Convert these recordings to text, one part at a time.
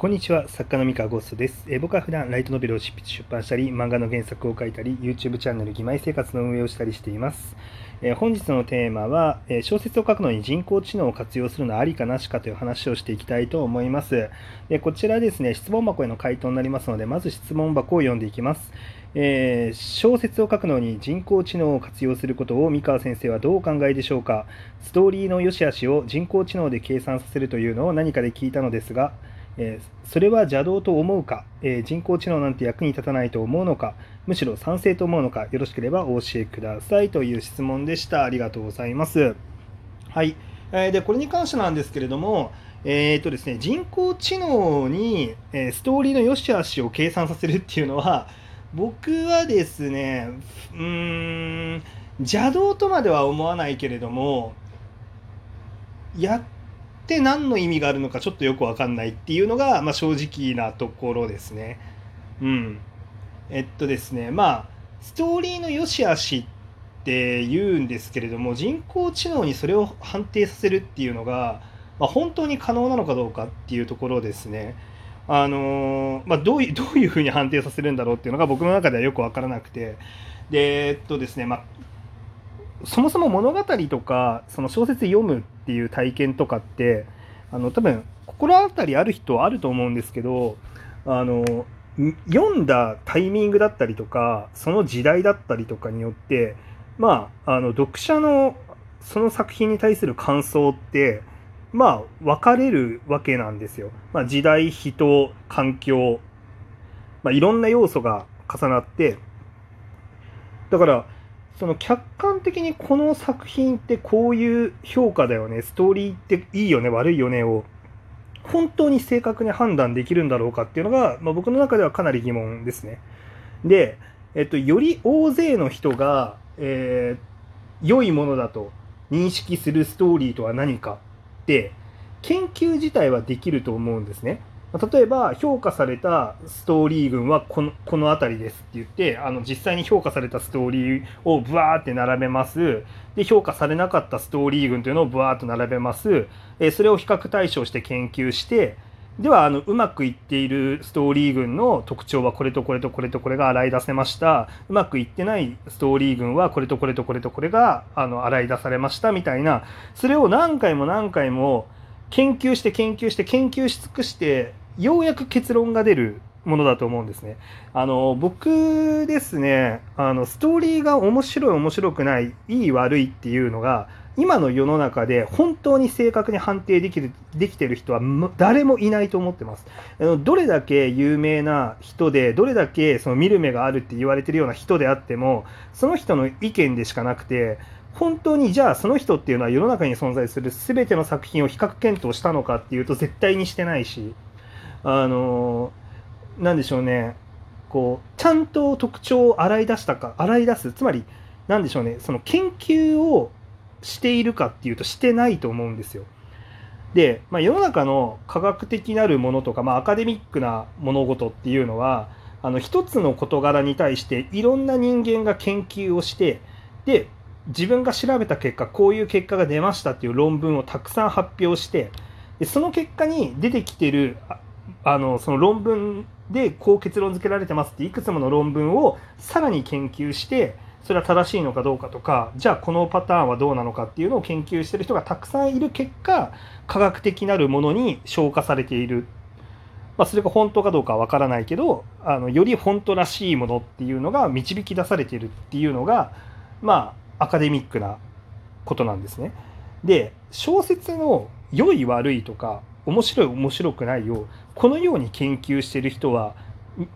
こんにちは、作家の三河ゴーストです。え、僕は普段ライトノベルを執筆出版したり、漫画の原作を書いたり、YouTube チャンネル義妹生活の運営をしたりしています。え、本日のテーマは、え、小説を書くのに人工知能を活用するのはありかなしかという話をしていきたいと思います。でこちらですね、質問箱への回答になりますので、まず質問箱を読んでいきます。えー、小説を書くのに人工知能を活用することを三河先生はどうお考えでしょうか？ストーリーの良し悪しを人工知能で計算させるというのを何かで聞いたのですが、えー、それは邪道と思うか、えー、人工知能なんて役に立たないと思うのか、むしろ賛成と思うのか、よろしければお教えくださいという質問でした。ありがとうございます。はい。えー、で、これに関してなんですけれども、えーとですね、人工知能に、えストーリーの良し悪しを計算させるっていうのは、僕はですね、うーん、邪道とまでは思わないけれども、やっって何の意味があるのかちょっとよく分かんないっていうのが、まあ、正直なところですね。うん。えっとですねまあストーリーの良し悪しって言うんですけれども人工知能にそれを判定させるっていうのが、まあ、本当に可能なのかどうかっていうところですね。あのまあ、どういう どういうふうに判定させるんだろうっていうのが僕の中ではよく分からなくてでえっとですね、まあ、そもそも物語とかその小説読むっていう体験とかってあの多分心当たりある人はあると思うんですけどあの読んだタイミングだったりとかその時代だったりとかによってまああの読者のその作品に対する感想ってまあ分かれるわけなんですよ。まあ、時代人環境、まあ、いろんな要素が重なってだからその客観的にこの作品ってこういう評価だよねストーリーっていいよね悪いよねを本当に正確に判断できるんだろうかっていうのが、まあ、僕の中ではかなり疑問ですね。で、えっと、より大勢の人が、えー、良いものだと認識するストーリーとは何かって研究自体はできると思うんですね。例えば評価されたストーリー群はこのこの辺りですって言ってあの実際に評価されたストーリーをブワーって並べます。で評価されなかったストーリー群というのをブワーッと並べます。えそれを比較対象して研究してではあのうまくいっているストーリー群の特徴はこれとこれとこれとこれが洗い出せました。うまくいってないストーリー群はこれとこれとこれとこれがあの洗い出されましたみたいな。それを何回も何回も研究して研究して研究し尽くしてようやく結論が出るものだと思うんですね。あの僕ですねあのストーリーが面白い面白くないいい悪いっていうのが今の世の中で本当に正確に判定できるできてる人は誰もいないと思ってます。あのどれだけ有名な人でどれだけその見る目があるって言われてるような人であってもその人の意見でしかなくて本当にじゃあその人っていうのは世の中に存在する全ての作品を比較検討したのかっていうと絶対にしてないしあのなんでしょうね。こうちゃんと特徴を洗い出したか洗い出す。つまり何でしょうね。その研究をしているかっていうとしてないと思うんですよ。で、まあ、世の中の科学的なるものとか、まあ、アカデミックな物事っていうのはあの一つの事柄に対していろんな人間が研究をしてで自分が調べた結果こういう結果が出ましたっていう論文をたくさん発表してでその結果に出てきてるあのその論文でこう結論付けられてますっていくつもの論文をさらに研究してそれは正しいのかどうかとかじゃあこのパターンはどうなのかっていうのを研究してる人がたくさんいる結果科学的なるものに消化されている、まあ、それが本当かどうかは分からないけどあのより本当らしいものっていうのが導き出されているっていうのがまあアカデミックなことなんですね。で小説の良い悪いとか面白い面白くないをこのように研究してる人は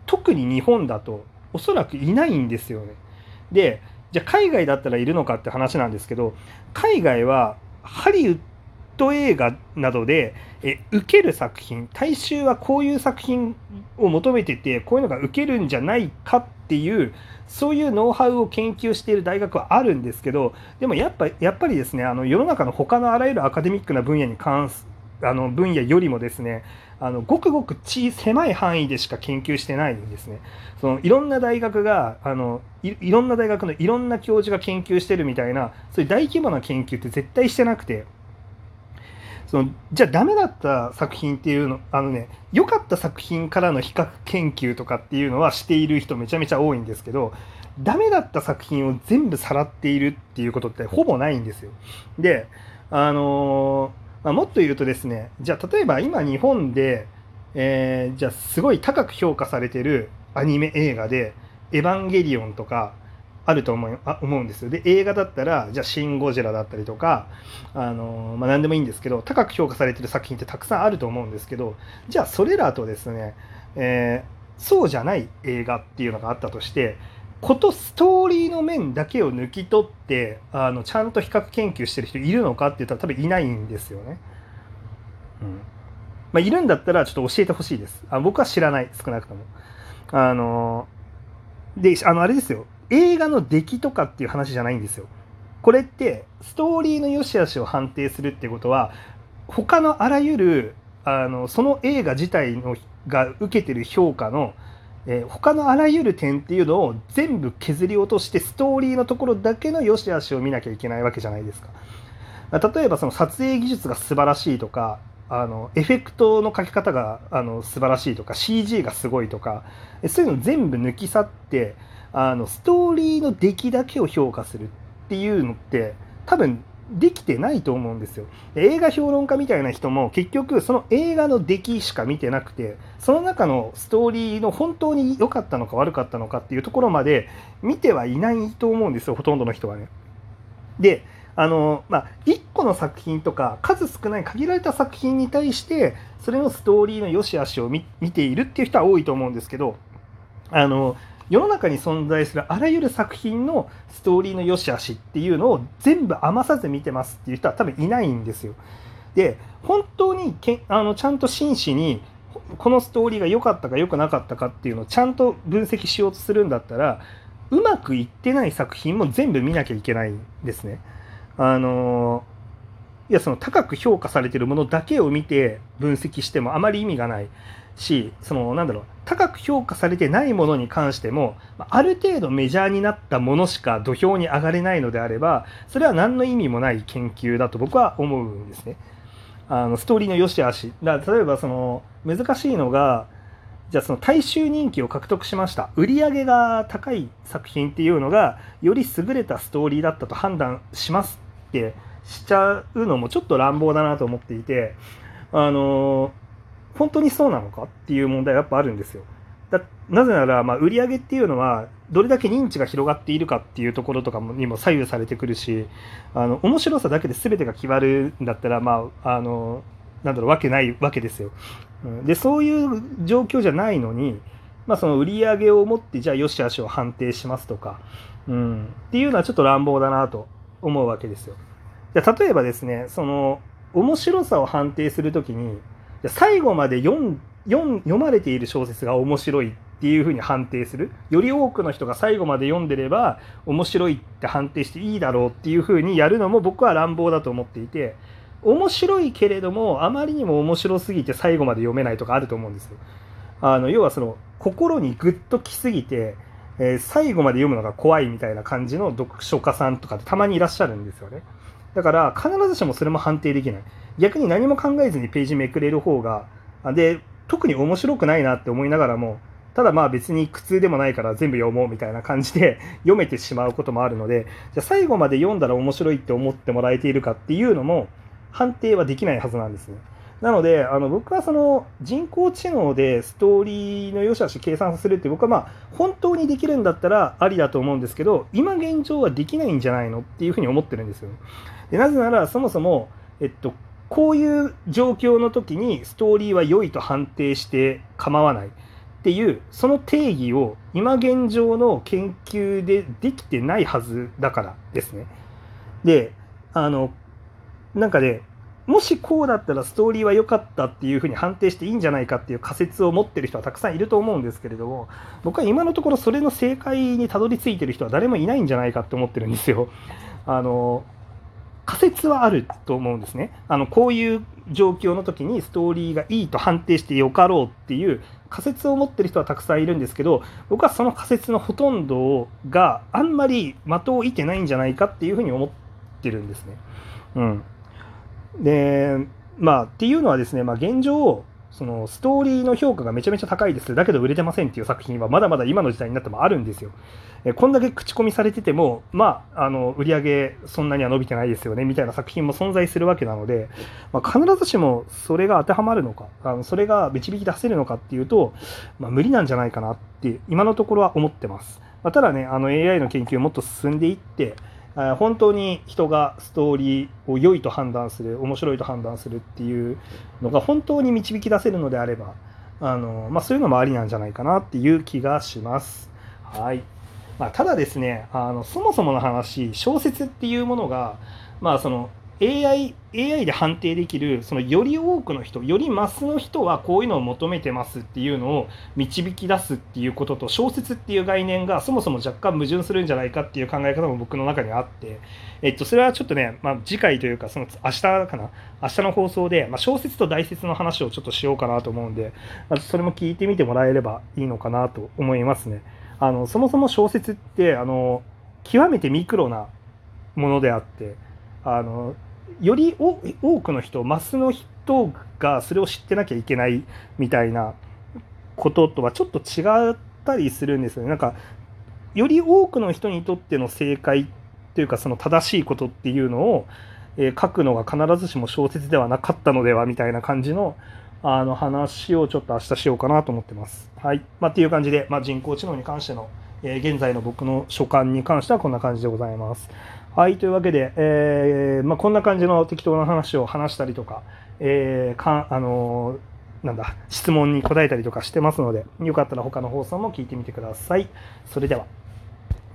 特に日本だとおそらくいないんですよね。でじゃあ海外だったらいるのかって話なんですけど海外はハリウッド映画などでえ受ける作品大衆はこういう作品を求めててこういうのが受けるんじゃないかっていうそういうノウハウを研究している大学はあるんですけどでもやっぱやっぱりですねあの世の中の他のあらゆるアカデミックな分野に関すあの分野よりもですねあのごくごく小狭い範囲でしか研究してないんですね。そのいろんな大学があのいろんな大学のいろんな教授が研究してるみたいなそういう大規模な研究って絶対してなくてそのじゃあダメだった作品っていうのあのね良かった作品からの比較研究とかっていうのはしている人めちゃめちゃ多いんですけどダメだった作品を全部さらっているっていうことってほぼないんですよ。であのーまあ、もっと言うとですねじゃあ例えば今日本で、えー、じゃあすごい高く評価されてるアニメ映画で「エヴァンゲリオン」とかあると思うあ思うんですよ。で映画だったらじゃあ「シン・ゴジラ」だったりとかあの、まあ、何でもいいんですけど高く評価されてる作品ってたくさんあると思うんですけどじゃあそれらとですね、えー、そうじゃない映画っていうのがあったとしてことストーリーの面だけを抜き取ってあのちゃんと比較研究してる人いるのかって言ったら多分いないんですよね。うんまあ、いるんだったらちょっと教えてほしいです。あ僕は知らない少なくとも。あのであのあれですよ映画の出来とかっていう話じゃないんですよ。これってストーリーの良し悪しを判定するってことは他のあらゆるあのその映画自体のが受けてる評価のえー、他のあらゆる点っていうのを全部削り落としてストーリーのところだけの良し悪しを見なきゃいけないわけじゃないですか。例えばその撮影技術が素晴らしいとかあのエフェクトの描き方があの素晴らしいとか CG がすごいとかそういうの全部抜き去ってあのストーリーの出来だけを評価するっていうのって多分できてないと思うんですよ。映画評論家みたいな人も結局その映画の出来しか見てなくてその中のストーリーの本当に良かったのか悪かったのかっていうところまで見てはいないと思うんですよほとんどの人はね。であのまあ1個の作品とか数少ない限られた作品に対してそれのストーリーの良し悪しを見ているっていう人は多いと思うんですけどあの世の中に存在するあらゆる作品のストーリーの良し悪しっていうのを全部余さず見てますっていう人は多分いないんですよ。で本当にけあのちゃんと真摯にこのストーリーが良かったか良くなかったかっていうのをちゃんと分析しようとするんだったらうまくいってない作品も全部見なきゃいけないんですね。あのいやその高く評価されてるものだけを見て分析してもあまり意味がない。しそのなんだろう高く評価されてないものに関してもある程度メジャーになったものしか土俵に上がれないのであればそれは何の意味もない研究だと僕は思うんですね。あのストーリーの良し悪しだ例えばその難しいのがじゃあその大衆人気を獲得しました売り上げが高い作品っていうのがより優れたストーリーだったと判断しますってしちゃうのもちょっと乱暴だなと思っていてあの本当にそうなのかっていう問題はやっぱあるんですよ。なぜなら、まあ、売り上げっていうのはどれだけ認知が広がっているかっていうところとかにも左右されてくるしあの面白さだけで全てが決まるんだったらまああのなんだろうわけないわけですよ。でそういう状況じゃないのに、まあ、その売り上げを持ってじゃあよしあしを判定しますとか、うん、っていうのはちょっと乱暴だなと思うわけですよ。じゃ例えばですねその面白さを判定するときに最後まで読読まれている小説が面白いっていうふうに判定するより多くの人が最後まで読んでれば面白いって判定していいだろうっていうふうにやるのも僕は乱暴だと思っていて面白いけれどもあまりにも面白すぎて最後まで読めないとかあると思うんですよ。あの要はその心にグッときすぎて、えー、最後まで読むのが怖いみたいな感じの読書家さんとかってたまにいらっしゃるんですよね。だから必ずしもそれも判定できない。逆に何も考えずにページめくれる方が、で、特に面白くないなって思いながらも、ただまあ別に苦痛でもないから全部読もうみたいな感じで 読めてしまうこともあるので、じゃ最後まで読んだら面白いって思ってもらえているかっていうのも判定はできないはずなんですね。なので、あの僕はその人工知能でストーリーの良し悪し計算するって僕はまあ本当にできるんだったらありだと思うんですけど、今現状はできないんじゃないのっていうふうに思ってるんですよ。でなぜならそもそも、えっと、こういう状況の時にストーリーは良いと判定して構わないっていうその定義を今現状の研究でできてないはずだからですね。であのなんかねもしこうだったらストーリーは良かったっていうふうに判定していいんじゃないかっていう仮説を持ってる人はたくさんいると思うんですけれども僕は今のところそれの正解にたどり着いてる人は誰もいないんじゃないかって思ってるんですよ。あの仮説はあると思うんですね。あのこういう状況の時にストーリーがいいと判定してよかろうっていう仮説を持ってる人はたくさんいるんですけど僕はその仮説のほとんどがあんまり的を射てないんじゃないかっていうふうに思ってるんですね。うん、でまあっていうのはですね、まあ、現状そのストーリーの評価がめちゃめちゃ高いです。だけど売れてませんっていう作品はまだまだ今の時代になってもあるんですよ。えこんだけ口コミされてても、まあ、あの売り上げそんなには伸びてないですよねみたいな作品も存在するわけなので、まあ、必ずしもそれが当てはまるのか、あのそれが導き出せるのかっていうと、まあ、無理なんじゃないかなって今のところは思ってます。まあ、ただね、あの AI の研究もっと進んでいって、本当に人がストーリーを良いと判断する面白いと判断するっていうのが本当に導き出せるのであればあの、まあ、そういうのもありなんじゃないかなっていう気がします。はいまあ、ただですねあのそもそもの話小説っていうものが、まあ、その AI, AI で判定できるそのより多くの人よりマスの人はこういうのを求めてますっていうのを導き出すっていうことと小説っていう概念がそもそも若干矛盾するんじゃないかっていう考え方も僕の中にあって、えっと、それはちょっとね、まあ、次回というかその明日かな？明日の放送で、まあ、小説と大説の話をちょっとしようかなと思うんで、まあ、それも聞いてみてもらえればいいのかなと思いますね。あのそもそも小説ってあの極めてミクロなものであってあのより多くの人マスの人がそれを知ってなきゃいけないみたいなこととはちょっと違ったりするんですよね。なんかより多くの人にとっての正解というかその正しいことっていうのを、えー、書くのが必ずしも小説ではなかったのではみたいな感じのあの話をちょっと明日しようかなと思ってます。はい。まあ、っていう感じで、まあ、人工知能に関しての、えー、現在の僕の所感に関してはこんな感じでございます。はい、というわけで、えーまあ、こんな感じの適当な話を話したりとか、えー、かあのー、なんだ、質問に答えたりとかしてますので、よかったら他の放送も聞いてみてください。それでは。